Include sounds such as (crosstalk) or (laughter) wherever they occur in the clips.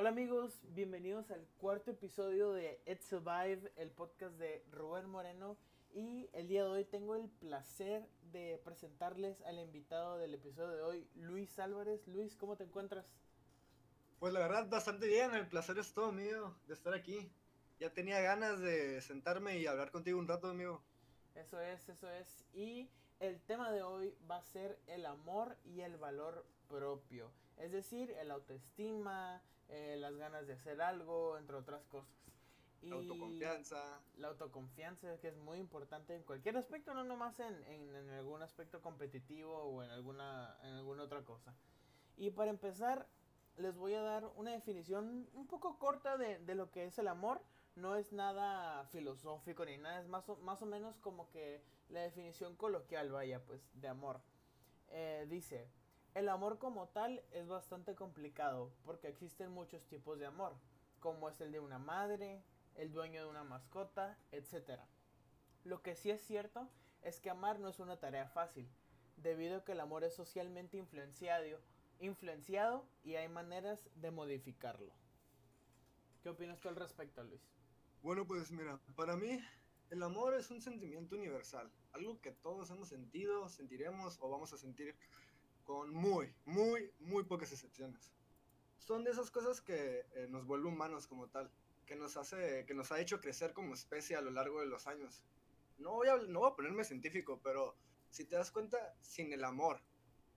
Hola amigos, bienvenidos al cuarto episodio de It Survive, el podcast de Rubén Moreno. Y el día de hoy tengo el placer de presentarles al invitado del episodio de hoy, Luis Álvarez. Luis, ¿cómo te encuentras? Pues la verdad, bastante bien. El placer es todo mío de estar aquí. Ya tenía ganas de sentarme y hablar contigo un rato, amigo. Eso es, eso es. Y el tema de hoy va a ser el amor y el valor propio. Es decir, el autoestima, eh, las ganas de hacer algo, entre otras cosas. Y autoconfianza. La autoconfianza, que es muy importante en cualquier aspecto, no nomás en, en, en, algún aspecto competitivo o en alguna, en alguna otra cosa. Y para empezar, les voy a dar una definición un poco corta de, de lo que es el amor. No es nada filosófico ni nada, es más o, más o menos como que la definición coloquial, vaya, pues, de amor. Eh, dice, el amor como tal es bastante complicado porque existen muchos tipos de amor, como es el de una madre, el dueño de una mascota, etc. Lo que sí es cierto es que amar no es una tarea fácil, debido a que el amor es socialmente influenciado, influenciado y hay maneras de modificarlo. ¿Qué opinas tú al respecto, Luis? Bueno, pues mira, para mí el amor es un sentimiento universal, algo que todos hemos sentido, sentiremos o vamos a sentir con muy, muy, muy pocas excepciones. Son de esas cosas que eh, nos vuelve humanos como tal, que nos hace, que nos ha hecho crecer como especie a lo largo de los años. No voy a, no voy a ponerme científico, pero si te das cuenta, sin el amor,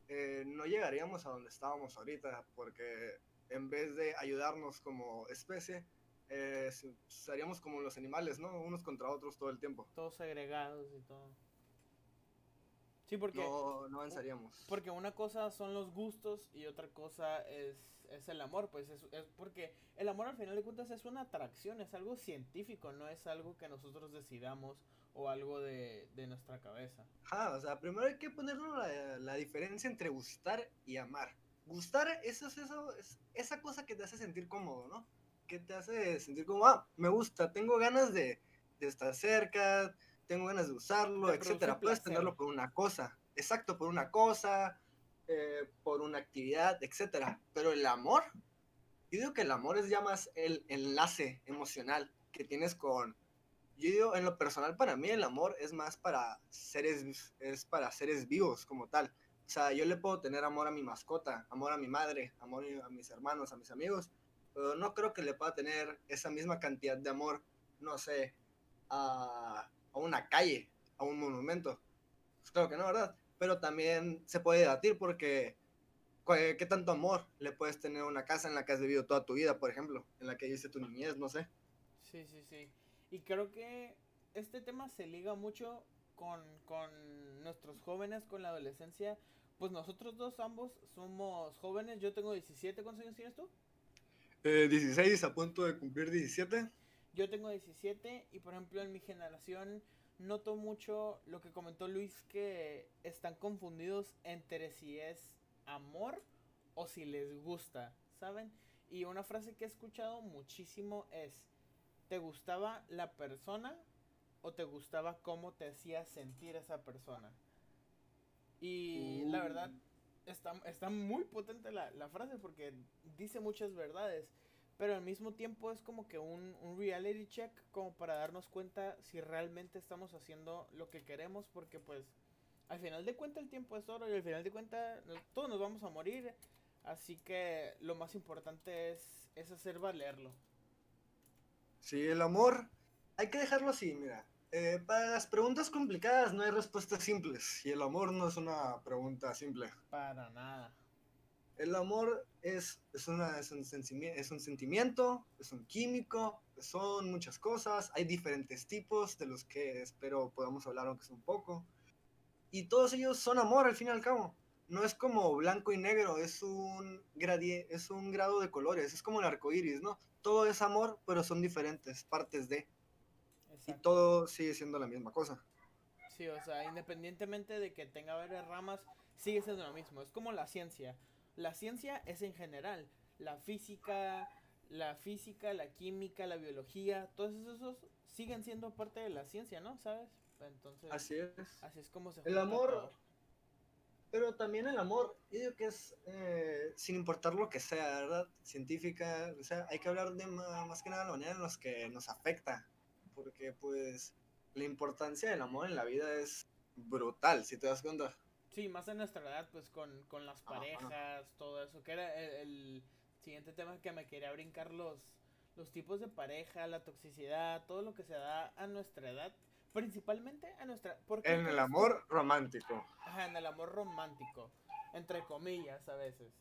eh, no llegaríamos a donde estábamos ahorita, porque en vez de ayudarnos como especie, eh, seríamos como los animales, ¿no? Unos contra otros todo el tiempo. Todos segregados y todo. Sí, porque... No, no avanzaríamos. Porque una cosa son los gustos y otra cosa es, es el amor, pues es, es, porque el amor al final de cuentas es una atracción, es algo científico, no es algo que nosotros decidamos o algo de, de nuestra cabeza. Ah, o sea, primero hay que ponerlo la, la diferencia entre gustar y amar. Gustar eso es eso, es esa cosa que te hace sentir cómodo, ¿no? Que te hace sentir como, ah, me gusta, tengo ganas de, de estar cerca, tengo ganas de usarlo, de etcétera. Puedes tenerlo por una cosa, exacto, por una cosa, eh, por una actividad, etcétera. Pero el amor, yo digo que el amor es ya más el enlace emocional que tienes con. Yo digo, en lo personal, para mí el amor es más para seres, es para seres vivos como tal. O sea, yo le puedo tener amor a mi mascota, amor a mi madre, amor a mis hermanos, a mis amigos, pero no creo que le pueda tener esa misma cantidad de amor, no sé, a, a una calle, a un monumento. Pues claro que no, ¿verdad? Pero también se puede debatir porque ¿qué tanto amor le puedes tener a una casa en la que has vivido toda tu vida, por ejemplo? En la que viviste tu niñez, no sé. Sí, sí, sí. Y creo que este tema se liga mucho con, con nuestros jóvenes, con la adolescencia. Pues nosotros dos ambos somos jóvenes. Yo tengo 17. ¿Cuántos años tienes tú? Eh, 16, a punto de cumplir 17. Yo tengo 17 y por ejemplo en mi generación noto mucho lo que comentó Luis que están confundidos entre si es amor o si les gusta, ¿saben? Y una frase que he escuchado muchísimo es, ¿te gustaba la persona o te gustaba cómo te hacía sentir esa persona? Y uh. la verdad, está, está muy potente la, la frase porque dice muchas verdades pero al mismo tiempo es como que un, un, reality check como para darnos cuenta si realmente estamos haciendo lo que queremos porque pues al final de cuentas el tiempo es oro y al final de cuentas todos nos vamos a morir así que lo más importante es, es hacer valerlo. Sí el amor hay que dejarlo así mira. Eh, para las preguntas complicadas no hay respuestas simples y el amor no es una pregunta simple. Para nada el amor es, es, una, es, un, es un sentimiento, es un químico, son muchas cosas, hay diferentes tipos de los que espero podamos hablar aunque sea un poco. Y todos ellos son amor al fin y al cabo. No es como blanco y negro, es un, gradie, es un grado de colores, es como el arco iris, ¿no? Todo es amor, pero son diferentes partes de. Exacto. Y todo sigue siendo la misma cosa. Sí, o sea, independientemente de que tenga varias ramas, sigue siendo lo mismo. Es como la ciencia la ciencia es en general, la física, la física, la química, la biología, todos esos siguen siendo parte de la ciencia, ¿no? ¿Sabes? Entonces, así es. Así es como se El amor todo. Pero también el amor, yo digo que es, eh, sin importar lo que sea, ¿verdad? Científica, o sea, hay que hablar de más que nada la manera en los que nos afecta. Porque, pues, la importancia del amor en la vida es brutal, si te das cuenta. Sí, más en nuestra edad, pues con, con las Ajá. parejas, todo eso, que era el, el siguiente tema que me quería brincar los, los tipos de pareja, la toxicidad, todo lo que se da a nuestra edad, principalmente a nuestra... ¿por qué En el amor romántico. Ajá, en el amor romántico, entre comillas a veces.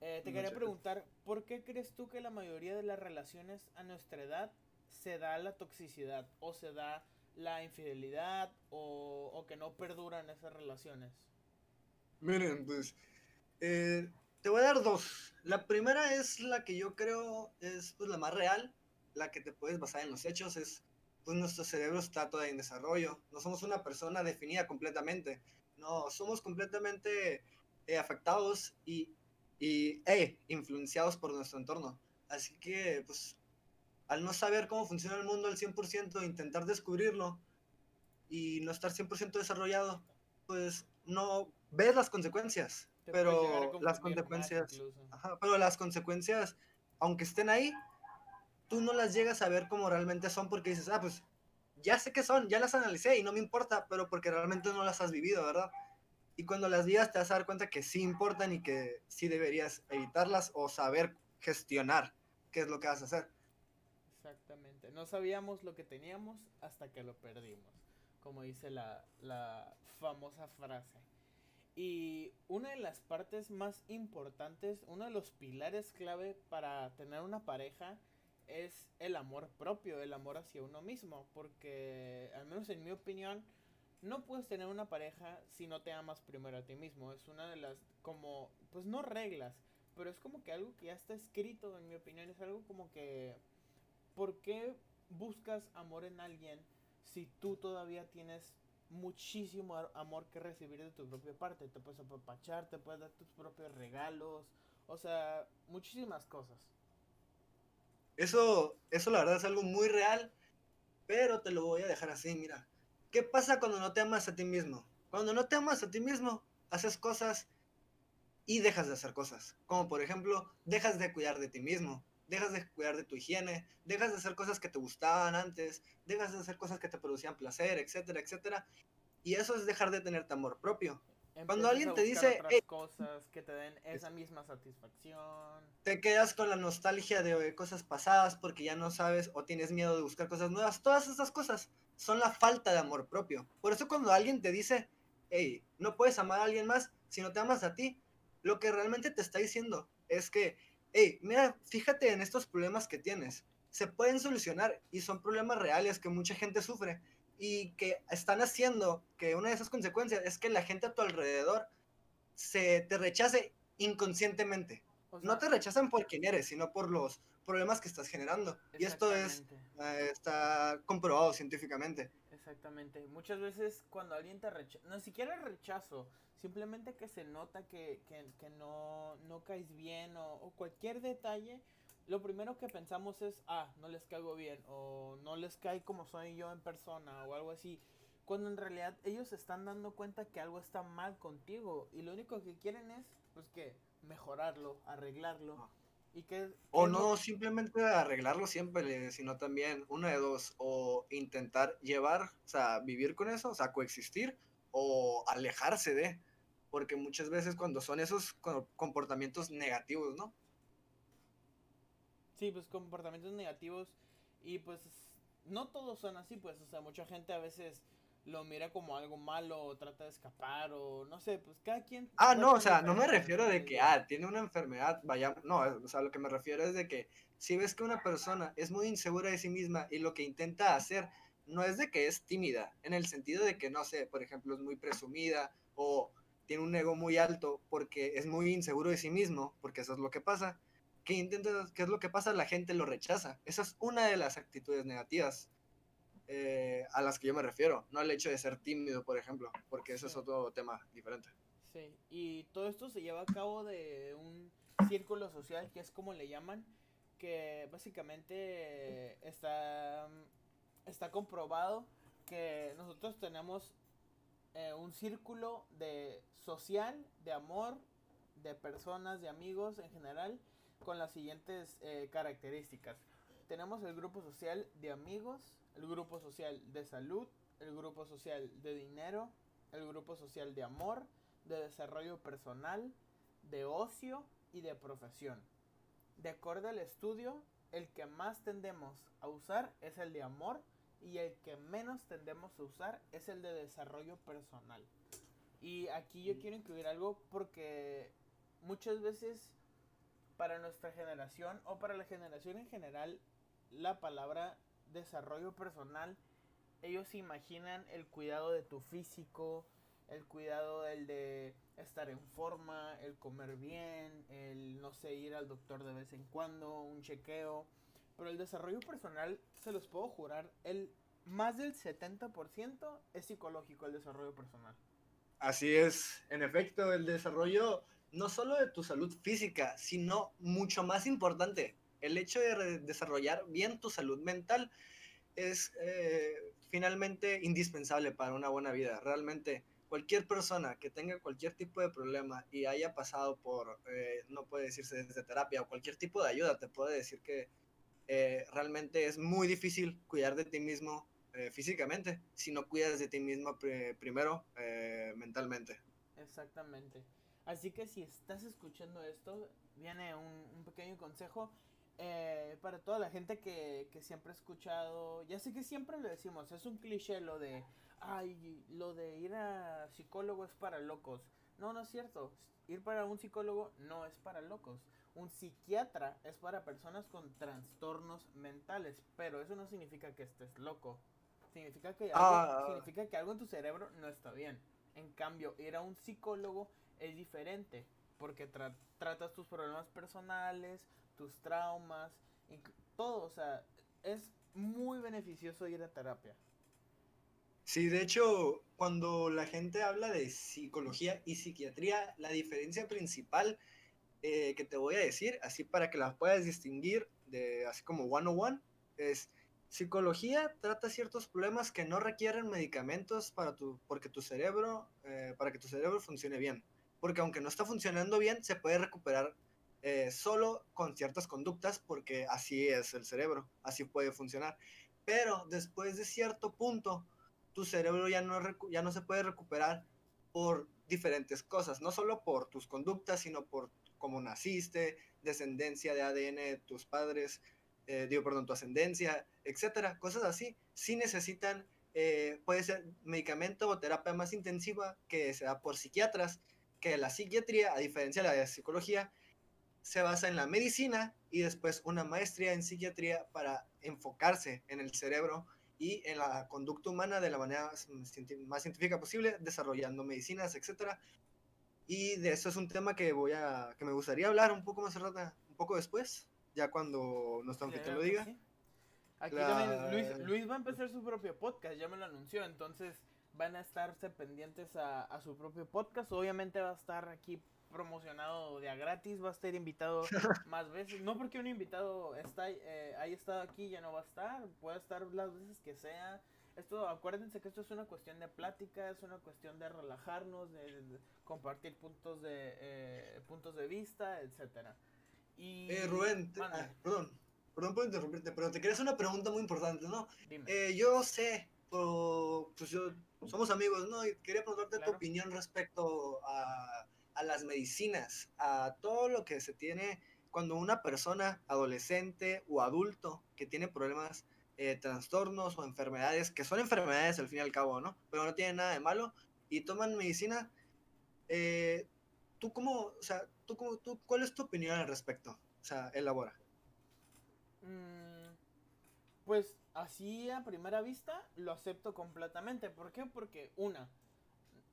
Eh, te quería preguntar, ¿por qué crees tú que la mayoría de las relaciones a nuestra edad se da la toxicidad o se da la infidelidad o, o que no perduran esas relaciones? Miren, pues, eh, te voy a dar dos. La primera es la que yo creo es pues, la más real, la que te puedes basar en los hechos, es pues nuestro cerebro está todavía en desarrollo. No somos una persona definida completamente. No, somos completamente eh, afectados y, y influenciados por nuestro entorno. Así que, pues, al no saber cómo funciona el mundo al 100%, intentar descubrirlo y no estar 100% desarrollado, pues no ves las consecuencias. Te Pero las consecuencias, ajá, pero las consecuencias, aunque estén ahí, tú no las llegas a ver como realmente son porque dices, ah, pues ya sé qué son, ya las analicé y no me importa, pero porque realmente no las has vivido, ¿verdad? Y cuando las vivas te vas a dar cuenta que sí importan y que sí deberías evitarlas o saber gestionar qué es lo que vas a hacer. Exactamente. No sabíamos lo que teníamos hasta que lo perdimos, como dice la, la famosa frase. Y una de las partes más importantes, uno de los pilares clave para tener una pareja es el amor propio, el amor hacia uno mismo, porque al menos en mi opinión, no puedes tener una pareja si no te amas primero a ti mismo. Es una de las, como, pues no reglas, pero es como que algo que ya está escrito, en mi opinión, es algo como que ¿por qué buscas amor en alguien si tú todavía tienes muchísimo amor que recibir de tu propia parte? Te puedes apapachar, te puedes dar tus propios regalos, o sea, muchísimas cosas. Eso, eso la verdad es algo muy real, pero te lo voy a dejar así, mira. ¿Qué pasa cuando no te amas a ti mismo? Cuando no te amas a ti mismo, haces cosas y dejas de hacer cosas. Como por ejemplo, dejas de cuidar de ti mismo, dejas de cuidar de tu higiene, dejas de hacer cosas que te gustaban antes, dejas de hacer cosas que te producían placer, etcétera, etcétera. Y eso es dejar de tenerte amor propio. Cuando alguien te dice, cosas que te den esa misma satisfacción. te quedas con la nostalgia de cosas pasadas porque ya no sabes o tienes miedo de buscar cosas nuevas. Todas esas cosas son la falta de amor propio. Por eso cuando alguien te dice, hey, no puedes amar a alguien más si no te amas a ti, lo que realmente te está diciendo es que, hey, mira, fíjate en estos problemas que tienes. Se pueden solucionar y son problemas reales que mucha gente sufre y que están haciendo que una de esas consecuencias es que la gente a tu alrededor se te rechace inconscientemente O no te rechazan por quién eres, sino por los problemas que estás generando. Y esto es, eh, está comprobado científicamente. Exactamente. Muchas veces cuando alguien te rechaza, no siquiera rechazo, simplemente que se nota que, que, que no, no caes bien o, o cualquier detalle, lo primero que pensamos es, ah, no les caigo bien o no les cae como soy yo en persona o algo así. Cuando en realidad ellos se están dando cuenta que algo está mal contigo y lo único que quieren es, pues que, mejorarlo, arreglarlo. Ah. Y O que no simplemente arreglarlo siempre, sino también una de dos, o intentar llevar, o sea, vivir con eso, o sea, coexistir, o alejarse de, porque muchas veces cuando son esos co- comportamientos negativos, ¿no? Sí, pues comportamientos negativos y pues no todos son así, pues, o sea, mucha gente a veces lo mira como algo malo o trata de escapar o no sé, pues cada quien... Ah, no, o sea, no me refiero de que, ah, tiene una enfermedad, vaya, no, o sea, lo que me refiero es de que si ves que una persona es muy insegura de sí misma y lo que intenta hacer no es de que es tímida, en el sentido de que, no sé, por ejemplo, es muy presumida o tiene un ego muy alto porque es muy inseguro de sí mismo, porque eso es lo que pasa, que intenta, ¿qué es lo que pasa? La gente lo rechaza. Esa es una de las actitudes negativas eh, a las que yo me refiero, no al hecho de ser tímido, por ejemplo, porque eso es Sí. otro tema diferente. Sí, y todo esto se lleva a cabo de un círculo social que es como le llaman, que básicamente está, está comprobado que nosotros tenemos eh, un círculo de social, de amor, de personas, de amigos en general, con las siguientes eh, características. Tenemos el grupo social de amigos, el grupo social de salud, el grupo social de dinero, el grupo social de amor, de desarrollo personal, de ocio y de profesión. De acuerdo al estudio, el que más tendemos a usar es el de amor y el que menos tendemos a usar es el de desarrollo personal. Y aquí yo quiero incluir algo porque muchas veces para nuestra generación o para la generación en general la palabra desarrollo personal ellos imaginan el cuidado de tu físico, el cuidado del de estar en forma, el comer bien, el no sé, ir al doctor de vez en cuando, un chequeo. Pero el desarrollo personal, se los puedo jurar, el más del 70% es psicológico el desarrollo personal. Así es, en efecto, el desarrollo no solo de tu salud física, sino mucho más importante, el hecho de desarrollar bien tu salud mental es eh, finalmente indispensable para una buena vida. Realmente cualquier persona que tenga cualquier tipo de problema y haya pasado por, eh, no puede decirse desde terapia o cualquier tipo de ayuda, te puede decir que eh, realmente es muy difícil cuidar de ti mismo físicamente si no cuidas de ti mismo primero mentalmente. Exactamente. Así que si estás escuchando esto, viene un, pequeño consejo. Para toda la gente que, que siempre ha escuchado, ya sé que siempre lo decimos, es un cliché lo de ay, lo de ir a psicólogo es para locos. No, no es cierto. Ir para un psicólogo no es para locos. Un psiquiatra es para personas con trastornos mentales, pero eso no significa que estés loco. Significa que, algo, ah. significa que algo en tu cerebro no está bien. En cambio, ir a un psicólogo es diferente, porque tratas tus problemas personales, tus traumas, todo. O sea, es muy beneficioso ir a terapia. Sí, de hecho, cuando la gente habla de psicología y psiquiatría, la diferencia principal eh, que te voy a decir, así para que las puedas distinguir, de, así como one on one, es psicología trata ciertos problemas que no requieren medicamentos para tu, porque tu cerebro, eh, para que tu cerebro funcione bien. Porque aunque no está funcionando bien, se puede recuperar eh, solo con ciertas conductas, porque así es el cerebro, así puede funcionar. Pero después de cierto punto, tu cerebro ya no, ya no se puede recuperar por diferentes cosas, no solo por tus conductas, sino por cómo naciste, descendencia de ADN de tus padres, eh, digo, perdón, tu ascendencia, etcétera, cosas así, sí necesitan, eh, puede ser medicamento o terapia más intensiva que se da por psiquiatras, que la psiquiatría, a diferencia de la psicología, se basa en la medicina y después una maestría en psiquiatría para enfocarse en el cerebro y en la conducta humana de la manera más científica posible, desarrollando medicinas, etcétera. Y de eso es un tema que voy a que me gustaría hablar un poco más rato, un poco después, ya cuando nuestro anfitrión lo diga. Aquí también Luis, Luis, va a empezar su propio podcast, ya me lo anunció, entonces van a estarse pendientes a, a su propio podcast. Obviamente va a estar aquí promocionado de a gratis, va a estar invitado (laughs) más veces. No porque un invitado está eh, haya estado aquí ya no va a estar, puede estar las veces que sea. Esto, acuérdense que esto es una cuestión de plática, es una cuestión de relajarnos, de, compartir puntos de eh, puntos de vista, etcétera. Y eh, Rubén, ah, perdón, perdón por interrumpirte, pero te quería hacer una pregunta muy importante, ¿no? Eh, yo sé, pues yo somos amigos, ¿no? Y quería preguntarte tu opinión respecto a las medicinas, a todo lo que se tiene cuando una persona, adolescente o adulto, que tiene problemas, eh, trastornos o enfermedades, que son enfermedades al fin y al cabo, ¿no? Pero no tienen nada de malo, y toman medicina, eh, ¿tú cómo, o sea, tú, cómo, tú, cuál es tu opinión al respecto? O sea, elabora. Mm, pues así a primera vista lo acepto completamente. ¿Por qué? Porque una,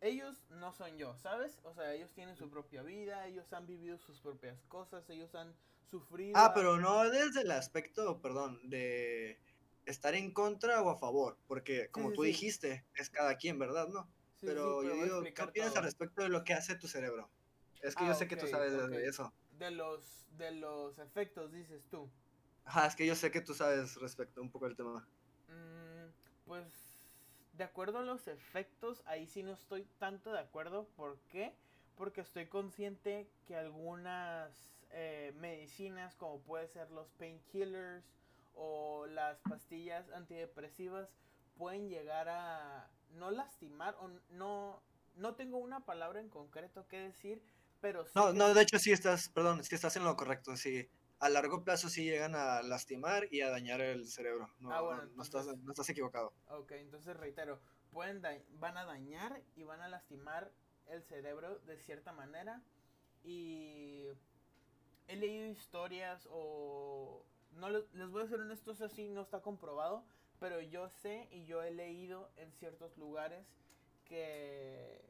ellos no son yo, ¿sabes? O sea, ellos tienen su propia vida, ellos han vivido sus propias cosas, ellos han sufrido. Ah, pero no desde el aspecto, perdón, de estar en contra o a favor, porque como tú dijiste, es cada quien, ¿verdad? No. pero, yo digo, ¿qué opinas al respecto de lo que hace tu cerebro? Es que yo ah, sé que tú sabes de eso. De los, de los efectos, dices tú. Ajá, es que yo sé que tú sabes respecto un poco del tema. Mm, pues de acuerdo a los efectos, ahí sí no estoy tanto de acuerdo. ¿Por qué? Porque estoy consciente que algunas eh, medicinas, como puede ser los painkillers o las pastillas antidepresivas, pueden llegar a no lastimar o no, no tengo una palabra en concreto que decir, pero sí No, no, de hecho sí estás, perdón, sí estás en lo correcto, sí. A largo plazo sí llegan a lastimar y a dañar el cerebro. No, Ah, bueno, no, no estás, no estás equivocado. Ok, entonces reitero, pueden da- van a dañar y van a lastimar el cerebro de cierta manera. Y he leído historias o... No les, voy a ser honesto, eso sí no está comprobado, pero yo sé y yo he leído en ciertos lugares que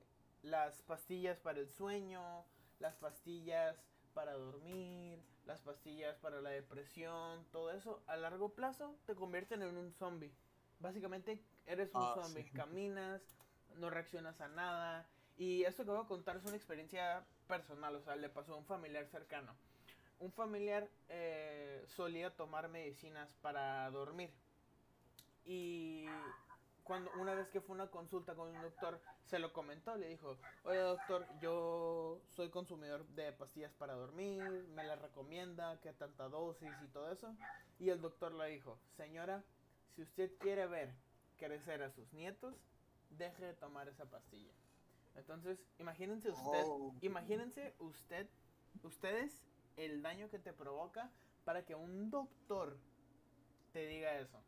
las pastillas para el sueño, las pastillas para dormir, las pastillas para la depresión, todo eso, a largo plazo te convierten en un zombie. Básicamente eres un Ah, zombie, sí. caminas, no reaccionas a nada. Y esto que voy a contar es una experiencia personal, o sea, le pasó a un familiar cercano. Un familiar eh, solía tomar medicinas para dormir. Y cuando una vez que fue una consulta con un doctor, se lo comentó, le dijo, oye doctor, yo soy consumidor de pastillas para dormir, me las recomienda, qué tanta dosis y todo eso. Y el doctor le dijo, señora, si usted quiere ver crecer a sus nietos, deje de tomar esa pastilla. Entonces, imagínense usted, Oh. imagínense usted, ustedes el daño que te provoca para que un doctor te diga eso.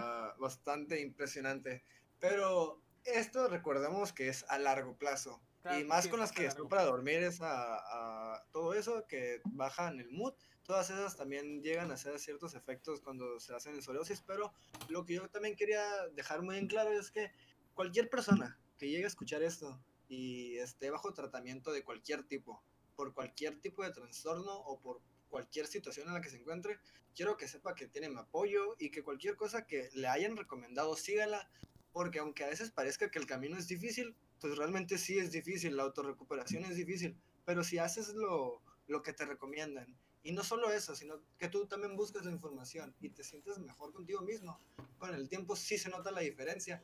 Está bastante impresionante. Pero esto recordemos que es a largo plazo. Claro, y más sí, con las que son para dormir, es a, a todo eso que bajan el mood. Todas esas también llegan a hacer ciertos efectos cuando se hacen en psoriasis. Pero lo que yo también quería dejar muy en claro es que cualquier persona que llegue a escuchar esto y esté bajo tratamiento de cualquier tipo, por cualquier tipo de trastorno o por cualquier situación en la que se encuentre, quiero que sepa que tiene mi apoyo y que cualquier cosa que le hayan recomendado, sígala, porque aunque a veces parezca que el camino es difícil, pues realmente sí es difícil, la autorrecuperación es difícil, pero si haces lo, lo que te recomiendan, y no solo eso, sino que tú también buscas la información y te sientes mejor contigo mismo, con el tiempo sí se nota la diferencia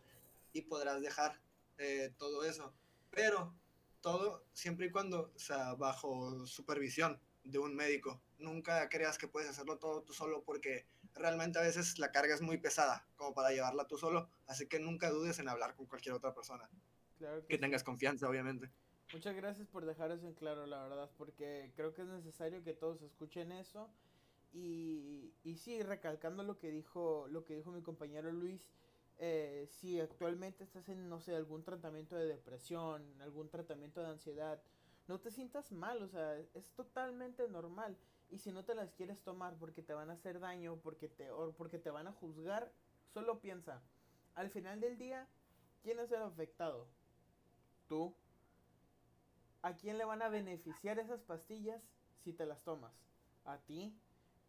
y podrás dejar eh, todo eso, pero todo siempre y cuando sea bajo supervisión de un médico. Nunca creas que puedes hacerlo todo tú solo porque realmente a veces la carga es muy pesada como para llevarla tú solo, así que nunca dudes en hablar con cualquier otra persona, Claro que sí. tengas confianza obviamente. Muchas gracias por dejar eso en claro, la verdad, porque creo que es necesario que todos escuchen eso. Y, y sí, recalcando lo que dijo, lo que dijo mi compañero Luis, eh, si actualmente estás en, no sé, algún tratamiento de depresión, algún tratamiento de ansiedad, no te sientas mal, o sea, es totalmente normal. Y si no te las quieres tomar porque te van a hacer daño, porque te, o porque te van a juzgar, solo piensa, al final del día, ¿quién es el afectado? Tú. ¿A quién le van a beneficiar esas pastillas si te las tomas? ¿A ti?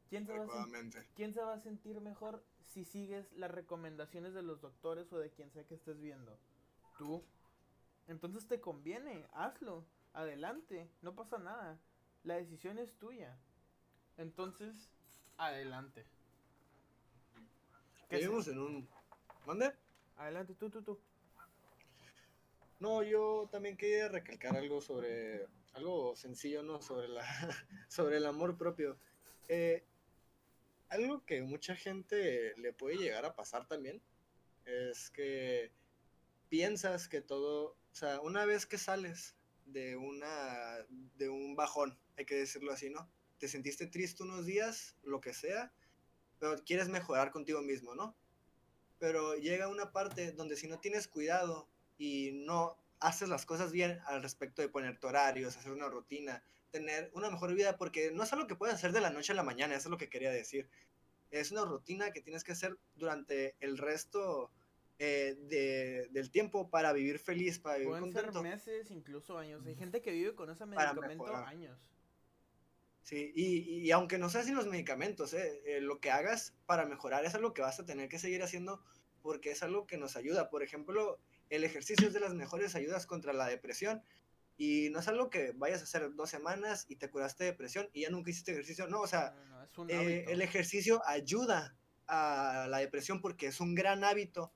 ¿Quién se, va a quién se va a sentir mejor si sigues las recomendaciones de los doctores o de quien sea que estés viendo? Tú. Entonces te conviene, hazlo, adelante, no pasa nada. La decisión es tuya. Entonces, adelante. ¿Qué Vivimos en un... ¿Mande? Adelante, tú, tú, tú. No, yo también quería recalcar algo sobre algo sencillo, ¿no? Sobre la (laughs) sobre el amor propio. Eh, algo que mucha gente le puede llegar a pasar también es que piensas que todo, o sea, una vez que sales de una de un bajón, hay que decirlo así, ¿no? Te sentiste triste unos días, lo que sea, pero quieres mejorar contigo mismo, ¿no? Pero llega una parte donde si no tienes cuidado y no haces las cosas bien al respecto de ponerte horarios, hacer una rutina, tener una mejor vida, porque no es algo que puedes hacer de la noche a la mañana, eso es lo que quería decir. Es una rutina que tienes que hacer durante el resto eh, de- del tiempo para vivir feliz, para vivir Pueden ser contento. meses, incluso años. Hay gente que vive con ese medicamento años. Sí, y, y aunque no sea sin los medicamentos, eh, eh, lo que hagas para mejorar es algo que vas a tener que seguir haciendo porque es algo que nos ayuda. Por ejemplo, el ejercicio es de las mejores ayudas contra la depresión y no es algo que vayas a hacer dos semanas y te curaste de depresión y ya nunca hiciste ejercicio. No, o sea, No, no, eh, el ejercicio ayuda a la depresión porque es un gran hábito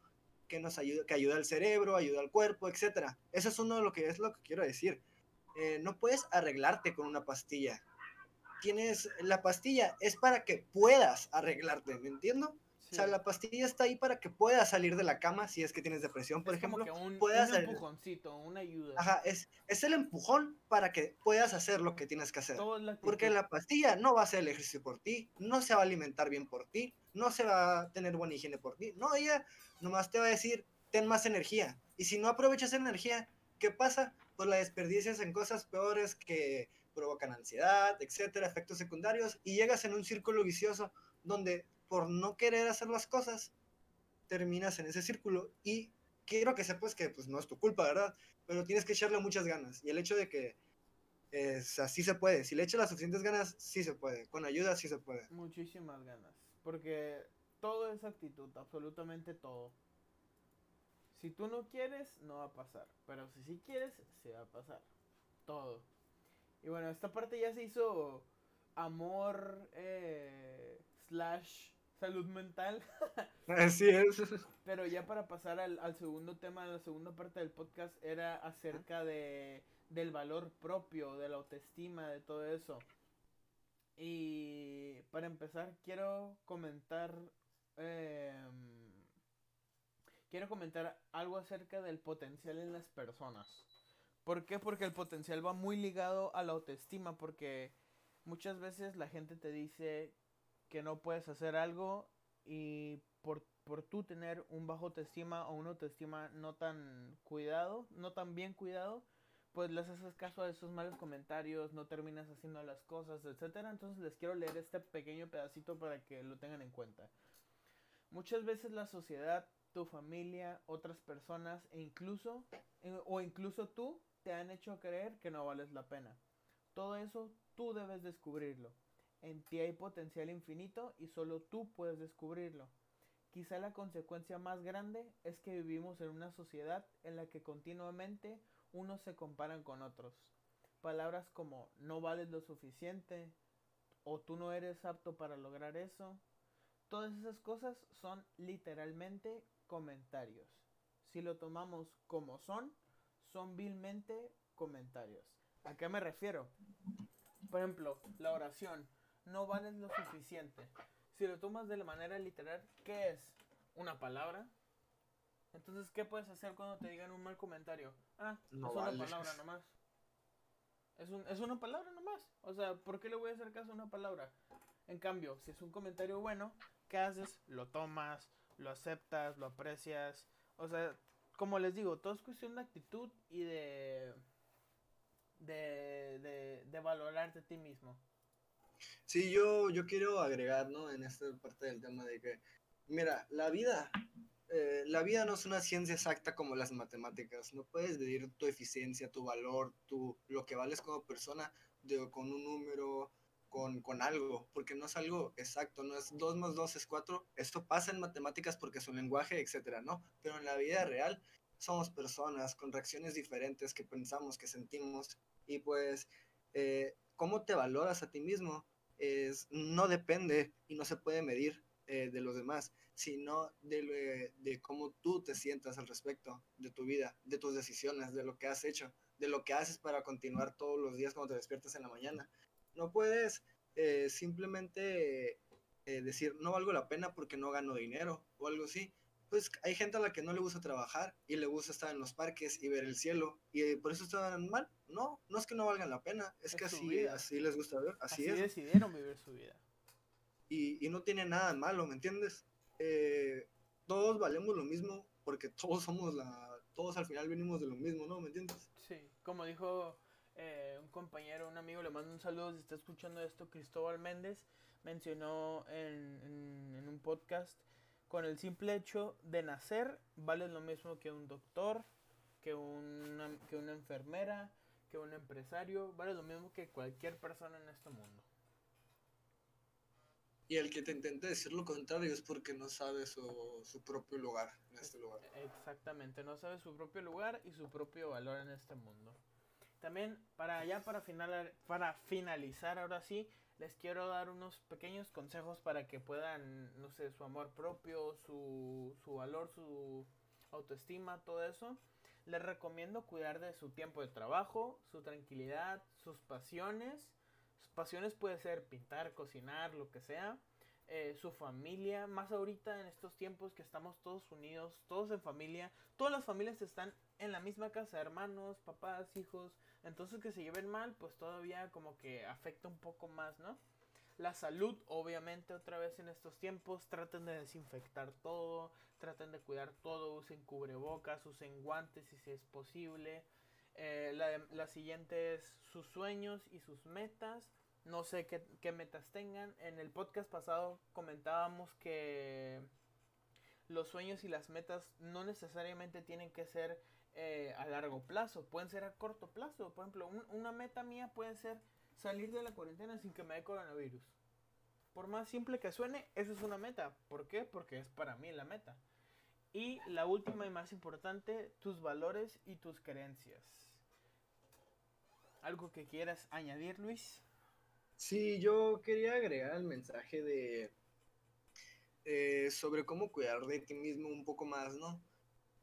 que nos ayuda, que ayuda al cerebro, ayuda al cuerpo, etc. Eso es uno de lo que es lo que quiero decir. Eh, no puedes arreglarte con una pastilla. Tienes, la pastilla es para que puedas arreglarte, ¿me entiendo? O sea, la pastilla está ahí para que puedas salir de la cama si es que tienes depresión, por ejemplo. Como que un, puedas un empujoncito, una ayuda. Ajá, es, es el empujón para que puedas hacer lo que tienes que hacer. Es la Porque la pastilla no va a hacer el ejercicio por ti, no se va a alimentar bien por ti, no se va a tener buena higiene por ti. No, ella nomás te va a decir, ten más energía. Y si no aprovechas energía, ¿qué pasa? Pues la desperdicias en cosas peores que provocan ansiedad, etcétera, efectos secundarios, y llegas en un círculo vicioso donde por no querer hacer las cosas, terminas en ese círculo. Y quiero que sepas que pues no es tu culpa, ¿verdad? Pero tienes que echarle muchas ganas. Y el hecho de que es así se puede. Si le echas las suficientes ganas, sí se puede. Con ayuda, sí se puede. Muchísimas ganas. Porque todo es actitud, absolutamente todo. Si tú no quieres, no va a pasar. Pero si sí quieres, se va a pasar. Todo. Y bueno, esta parte ya se hizo amor eh, slash salud mental. (laughs) Así es. Pero ya para pasar al, al segundo tema, la segunda parte del podcast era acerca de, del valor propio, de la autoestima, de todo eso. Y para empezar quiero comentar em, quiero comentar algo acerca del potencial en las personas. ¿Por qué? Porque el potencial va muy ligado a la autoestima, porque muchas veces la gente te dice que no puedes hacer algo y por, por tú tener un bajo autoestima o una autoestima no tan cuidado, no tan bien cuidado, pues les haces caso a esos malos comentarios, no terminas haciendo las cosas, etcétera. Entonces les quiero leer este pequeño pedacito para que lo tengan en cuenta. Muchas veces la sociedad, tu familia, otras personas e incluso eh, o incluso tú te han hecho creer que no vales la pena. Todo eso tú debes descubrirlo. En ti hay potencial infinito y solo tú puedes descubrirlo. Quizá la consecuencia más grande es que vivimos en una sociedad en la que continuamente unos se comparan con otros. Palabras como no vales lo suficiente o tú no eres apto para lograr eso. Todas esas cosas son literalmente comentarios. Si lo tomamos como son, son vilmente comentarios. ¿A qué me refiero? Por ejemplo, la oración. No vales lo suficiente. Si lo tomas de la manera literal, ¿qué es? ¿Una palabra? Entonces, ¿qué puedes hacer cuando te digan un mal comentario? Ah, No es una palabra nomás. Es, un, es una palabra nomás. O sea, ¿por qué le voy a hacer caso a una palabra? En cambio, si es un comentario bueno, ¿qué haces? Lo tomas, lo aceptas, lo aprecias. O sea, como les digo, todo es cuestión de actitud y de. de, de, de valorarte a ti mismo. Sí, yo, yo quiero agregar, ¿no? En esta parte del tema de que, mira, la vida, eh, la vida no es una ciencia exacta como las matemáticas. No puedes medir tu eficiencia, tu valor, tu, lo que vales como persona de, con un número, con, con algo, porque no es algo exacto, no es 2 más 2 es 4. Esto pasa en matemáticas porque es un lenguaje, etcétera, ¿no? Pero en la vida real somos personas con reacciones diferentes que pensamos, que sentimos, y pues, eh, cómo te valoras a ti mismo es, no depende y no se puede medir eh, de los demás, sino de, lo- de cómo tú te sientas al respecto de tu vida, de tus decisiones, de lo que has hecho, de lo que haces para continuar todos los días cuando te despiertas en la mañana. No puedes eh, simplemente eh, decir, no valgo la pena porque no gano dinero o algo así. Pues hay gente a la que no le gusta trabajar y le gusta estar en los parques y ver el cielo y eh, por eso están mal. No, no es que no valgan la pena, es, Es que así, vida. así les gusta ver, así, Así, es decidieron vivir su vida. y, y no tiene nada de malo, ¿me entiendes? Eh, todos valemos lo mismo porque todos somos la, todos al final venimos de lo mismo, ¿no? ¿Me entiendes? Sí, como dijo eh, un compañero, un amigo, le mando un saludo si está escuchando esto, Cristóbal Méndez, mencionó en, en- en un podcast, con el simple hecho de nacer, vale lo mismo que un doctor, que una, que una enfermera, que un empresario, vale lo mismo que cualquier persona en este mundo. Y el que te intente decir lo contrario es porque no sabe su, su propio lugar en este lugar. Exactamente, no sabe su propio lugar y su propio valor en este mundo. También para ya para final, para finalizar ahora sí, les quiero dar unos pequeños consejos para que puedan, no sé, su amor propio, su, su valor, su autoestima, todo eso, les recomiendo cuidar de su tiempo de trabajo, su tranquilidad, sus pasiones. Sus pasiones puede ser pintar, cocinar, lo que sea. Eh, su familia, más ahorita en estos tiempos que estamos todos unidos, todos en familia, todas las familias están en la misma casa, hermanos, papás, hijos, entonces que se lleven mal, pues todavía como que afecta un poco más, ¿no? La salud, obviamente, otra vez en estos tiempos, traten de desinfectar todo, traten de cuidar todo, usen cubrebocas, usen guantes si es posible. Eh, la, siguiente es sus sueños y sus metas. No sé qué, qué metas tengan. En el podcast pasado comentábamos que los sueños y las metas no necesariamente tienen que ser eh, a largo plazo, pueden ser a corto plazo. Por ejemplo, una meta mía puede ser salir de la cuarentena sin que me dé coronavirus. Por más simple que suene, eso es una meta. ¿Por qué? Porque es para mí la meta. Y la última y más importante, tus valores y tus creencias. ¿Algo que quieras añadir, Luis? Sí, yo quería agregar el mensaje de eh, sobre cómo cuidar de ti mismo un poco más, ¿no?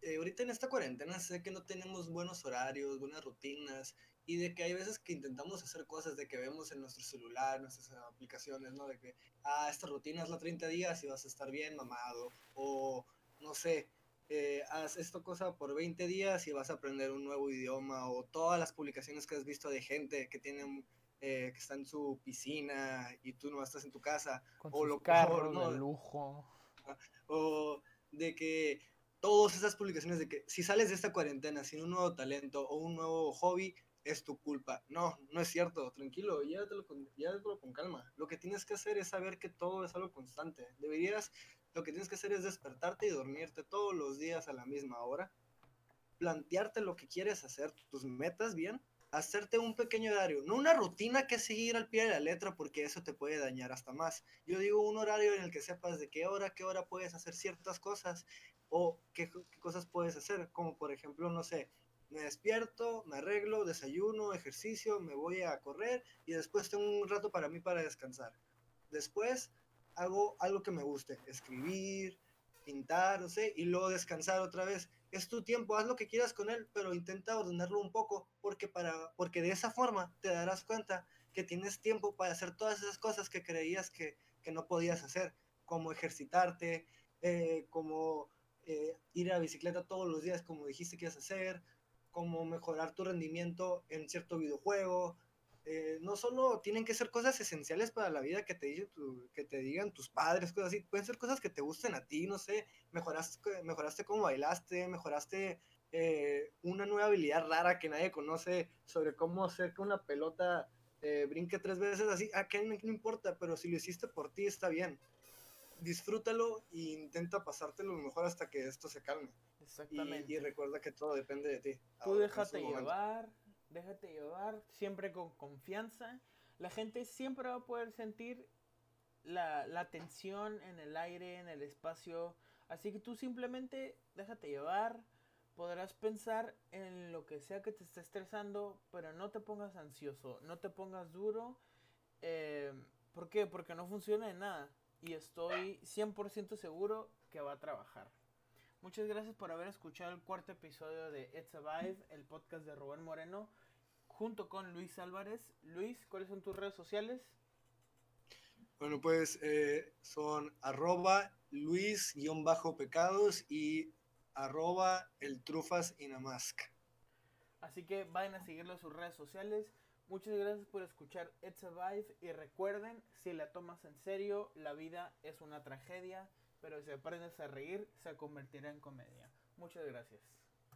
Eh, ahorita en esta cuarentena sé que no tenemos buenos horarios, buenas rutinas, y de que hay veces que intentamos hacer cosas de que vemos en nuestro celular, nuestras aplicaciones, ¿no? De que, ah, esta rutina es la 30 días y vas a estar bien mamado, o no sé, eh, haz esta cosa por 20 días y vas a aprender un nuevo idioma, o todas las publicaciones que has visto de gente que tienen eh, que está en su piscina y tú no estás en tu casa, o lo carros ¿no? de lujo, o de que todas esas publicaciones de que si sales de esta cuarentena sin un nuevo talento o un nuevo hobby, es tu culpa. No, no es cierto, tranquilo, llévatelo con, llévatelo con calma. Lo que tienes que hacer es saber que todo es algo constante. Deberías, lo que tienes que hacer es despertarte y dormirte todos los días a la misma hora, plantearte lo que quieres hacer, tus metas bien, hacerte un pequeño horario, no una rutina que seguir al pie de la letra porque eso te puede dañar hasta más. Yo digo un horario en el que sepas de qué hora, qué hora puedes hacer ciertas cosas o qué, cosas puedes hacer, como por ejemplo, no sé, me despierto, me arreglo, desayuno, ejercicio, me voy a correr y después tengo un rato para mí para descansar. Después hago algo que me guste, escribir, pintar, no sé, y luego descansar otra vez. Es tu tiempo, haz lo que quieras con él, pero intenta ordenarlo un poco, porque, para, porque de esa forma te darás cuenta que tienes tiempo para hacer todas esas cosas que creías que, que no podías hacer, como ejercitarte, eh, como eh, ir a bicicleta todos los días como dijiste que ibas a hacer, como mejorar tu rendimiento en cierto videojuego. Eh, no solo tienen que ser cosas esenciales para la vida que te, digan tus padres, cosas así, pueden ser cosas que te gusten a ti, no sé, mejoraste, mejoraste cómo bailaste, mejoraste eh, una nueva habilidad rara que nadie conoce sobre cómo hacer que una pelota brinque tres veces así, a qué no importa, pero si lo hiciste por ti está bien disfrútalo e intenta pasártelo lo mejor hasta que esto se calme. Exactamente. Y, recuerda que todo depende de ti. Tú déjate llevar, déjate llevar, siempre con confianza. La gente siempre va a poder sentir la, la tensión en el aire, en el espacio. Así que tú simplemente déjate llevar. Podrás pensar en lo que sea que te esté estresando, pero no te pongas ansioso, no te pongas duro. Eh, ¿Por qué? Porque no funciona de nada y estoy 100% seguro que va a trabajar. Muchas gracias por haber escuchado el cuarto episodio de It's a Vibe, el podcast de Rubén Moreno, junto con Luis Álvarez. Luis, ¿cuáles son tus redes sociales? Bueno, pues eh, son arroba luis-pecados y arroba el trufas mask. Así que vayan a seguirlo en sus redes sociales. Muchas gracias por escuchar It's a Vibe y recuerden, si la tomas en serio, la vida es una tragedia, pero si aprendes a reír, se convertirá en comedia. Muchas gracias.